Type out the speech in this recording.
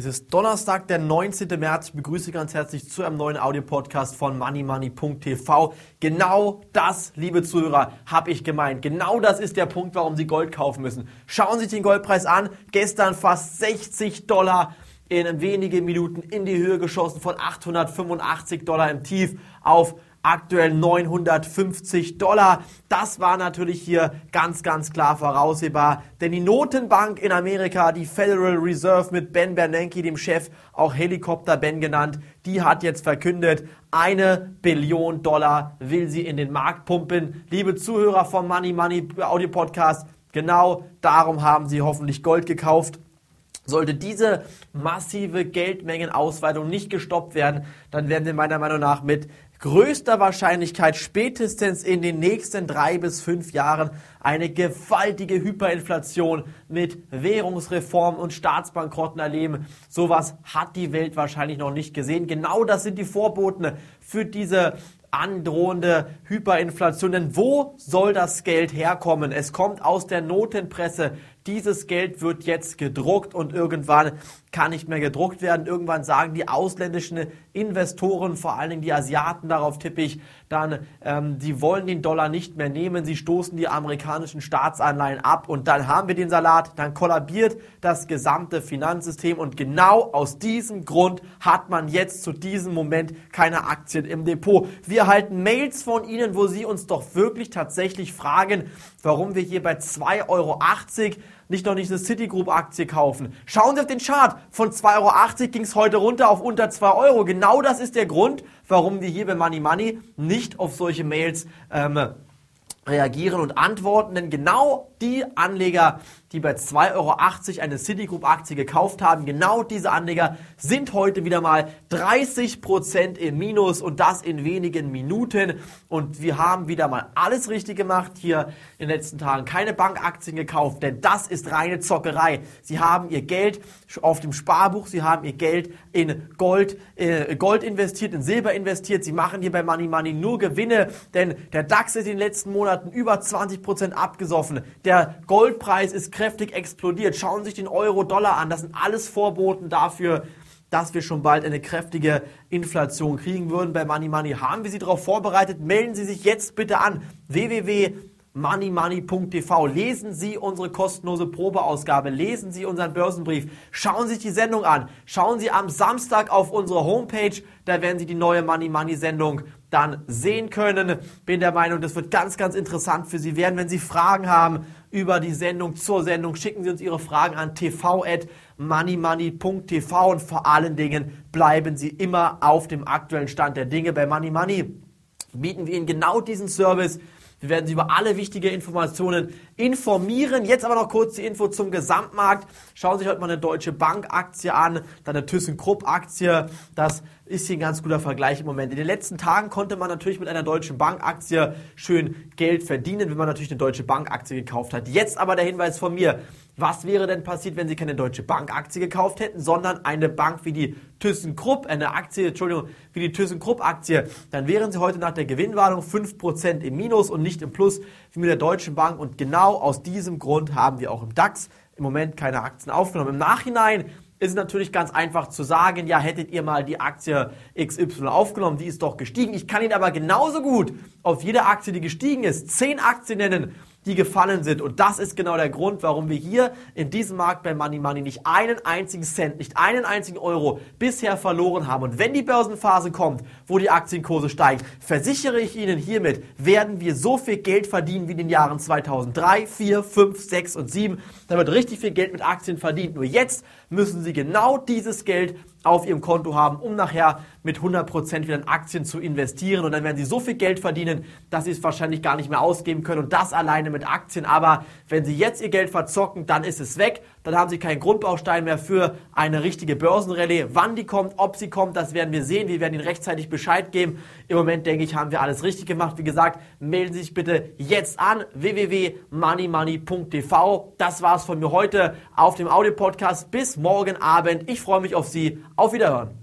Es ist Donnerstag, der 19. März. Ich begrüße ganz herzlich zu einem neuen Audio-Podcast von moneymoney.tv. Genau das, liebe Zuhörer, habe ich gemeint. Genau das ist der Punkt, warum Sie Gold kaufen müssen. Schauen Sie sich den Goldpreis an. Gestern fast 60 Dollar in wenigen Minuten in die Höhe geschossen von 885 Dollar im Tief auf aktuell 950 Dollar. Das war natürlich hier ganz, ganz klar voraussehbar, denn die Notenbank in Amerika, die Federal Reserve mit Ben Bernanke, dem Chef, auch Helikopter Ben genannt, die hat jetzt verkündet, eine Billion Dollar will sie in den Markt pumpen. Liebe Zuhörer vom Money Money Audio Podcast, genau darum haben sie hoffentlich Gold gekauft. Sollte diese massive Geldmengenausweitung nicht gestoppt werden, dann werden wir meiner Meinung nach mit größter Wahrscheinlichkeit spätestens in den nächsten drei bis fünf Jahren eine gewaltige Hyperinflation mit Währungsreformen und Staatsbankrotten erleben. Sowas hat die Welt wahrscheinlich noch nicht gesehen. Genau das sind die Vorboten für diese androhende Hyperinflation. Denn wo soll das Geld herkommen? Es kommt aus der Notenpresse. Dieses Geld wird jetzt gedruckt und irgendwann kann nicht mehr gedruckt werden. Irgendwann sagen die ausländischen Investoren, vor allen Dingen die Asiaten, darauf tippe ich, dann, ähm, die wollen den Dollar nicht mehr nehmen, sie stoßen die amerikanischen Staatsanleihen ab und dann haben wir den Salat, dann kollabiert das gesamte Finanzsystem und genau aus diesem Grund hat man jetzt zu diesem Moment keine Aktien im Depot. Wir erhalten Mails von Ihnen, wo Sie uns doch wirklich tatsächlich fragen, warum wir hier bei 2,80 Euro nicht noch nicht eine Citigroup-Aktie kaufen. Schauen Sie auf den Chart. Von 2,80 Euro ging es heute runter auf unter 2 Euro. Genau das ist der Grund, warum wir hier bei Money Money nicht auf solche Mails ähm, reagieren und antworten. Denn genau die Anleger, die bei 2,80 Euro eine Citigroup-Aktie gekauft haben. Genau diese Anleger sind heute wieder mal 30% im Minus und das in wenigen Minuten. Und wir haben wieder mal alles richtig gemacht hier in den letzten Tagen. Keine Bankaktien gekauft, denn das ist reine Zockerei. Sie haben ihr Geld auf dem Sparbuch, sie haben ihr Geld in Gold, äh, Gold investiert, in Silber investiert. Sie machen hier bei Money Money nur Gewinne, denn der DAX ist in den letzten Monaten über 20% abgesoffen. Der Goldpreis ist kräftig explodiert. Schauen Sie sich den Euro-Dollar an. Das sind alles Vorboten dafür, dass wir schon bald eine kräftige Inflation kriegen würden. Bei Money Money haben wir Sie darauf vorbereitet. Melden Sie sich jetzt bitte an www.moneymoney.tv. Lesen Sie unsere kostenlose Probeausgabe. Lesen Sie unseren Börsenbrief. Schauen Sie sich die Sendung an. Schauen Sie am Samstag auf unsere Homepage. Da werden Sie die neue Money Money Sendung dann sehen können. Bin der Meinung, das wird ganz, ganz interessant für Sie werden. Wenn Sie Fragen haben über die Sendung zur Sendung, schicken Sie uns Ihre Fragen an tv.moneymoney.tv und vor allen Dingen bleiben Sie immer auf dem aktuellen Stand der Dinge. Bei Money Money bieten wir Ihnen genau diesen Service. Wir werden Sie über alle wichtigen Informationen informieren. Jetzt aber noch kurz die Info zum Gesamtmarkt. Schauen Sie sich heute mal eine Deutsche Bank Aktie an, dann eine ThyssenKrupp Aktie. Das ist hier ein ganz guter Vergleich im Moment. In den letzten Tagen konnte man natürlich mit einer Deutschen Bankaktie schön Geld verdienen, wenn man natürlich eine Deutsche Bankaktie gekauft hat. Jetzt aber der Hinweis von mir. Was wäre denn passiert, wenn Sie keine Deutsche Bankaktie gekauft hätten, sondern eine Bank wie die ThyssenKrupp, eine Aktie, Entschuldigung, wie die ThyssenKrupp Aktie? Dann wären Sie heute nach der Gewinnwarnung 5% im Minus und nicht im Plus wie mit der Deutschen Bank. Und genau aus diesem Grund haben wir auch im DAX im Moment keine Aktien aufgenommen. Im Nachhinein ist natürlich ganz einfach zu sagen, ja, hättet ihr mal die Aktie XY aufgenommen, die ist doch gestiegen. Ich kann Ihnen aber genauso gut auf jede Aktie, die gestiegen ist, zehn Aktien nennen, die gefallen sind. Und das ist genau der Grund, warum wir hier in diesem Markt bei Money Money nicht einen einzigen Cent, nicht einen einzigen Euro bisher verloren haben. Und wenn die Börsenphase kommt, wo die Aktienkurse steigen, versichere ich Ihnen hiermit, werden wir so viel Geld verdienen wie in den Jahren 2003, 4, 5, 6 und 7. Da wird richtig viel Geld mit Aktien verdient. Nur jetzt müssen Sie genau dieses Geld auf Ihrem Konto haben, um nachher mit 100% wieder in Aktien zu investieren. Und dann werden Sie so viel Geld verdienen, dass Sie es wahrscheinlich gar nicht mehr ausgeben können. Und das alleine mit Aktien. Aber wenn Sie jetzt Ihr Geld verzocken, dann ist es weg. Dann haben Sie keinen Grundbaustein mehr für eine richtige Börsenrallye. Wann die kommt, ob sie kommt, das werden wir sehen. Wir werden Ihnen rechtzeitig Bescheid geben. Im Moment, denke ich, haben wir alles richtig gemacht. Wie gesagt, melden Sie sich bitte jetzt an www.moneymoney.tv. Das war's von mir heute auf dem Audio-Podcast. Bis morgen Abend. Ich freue mich auf Sie. Auf Wiederhören.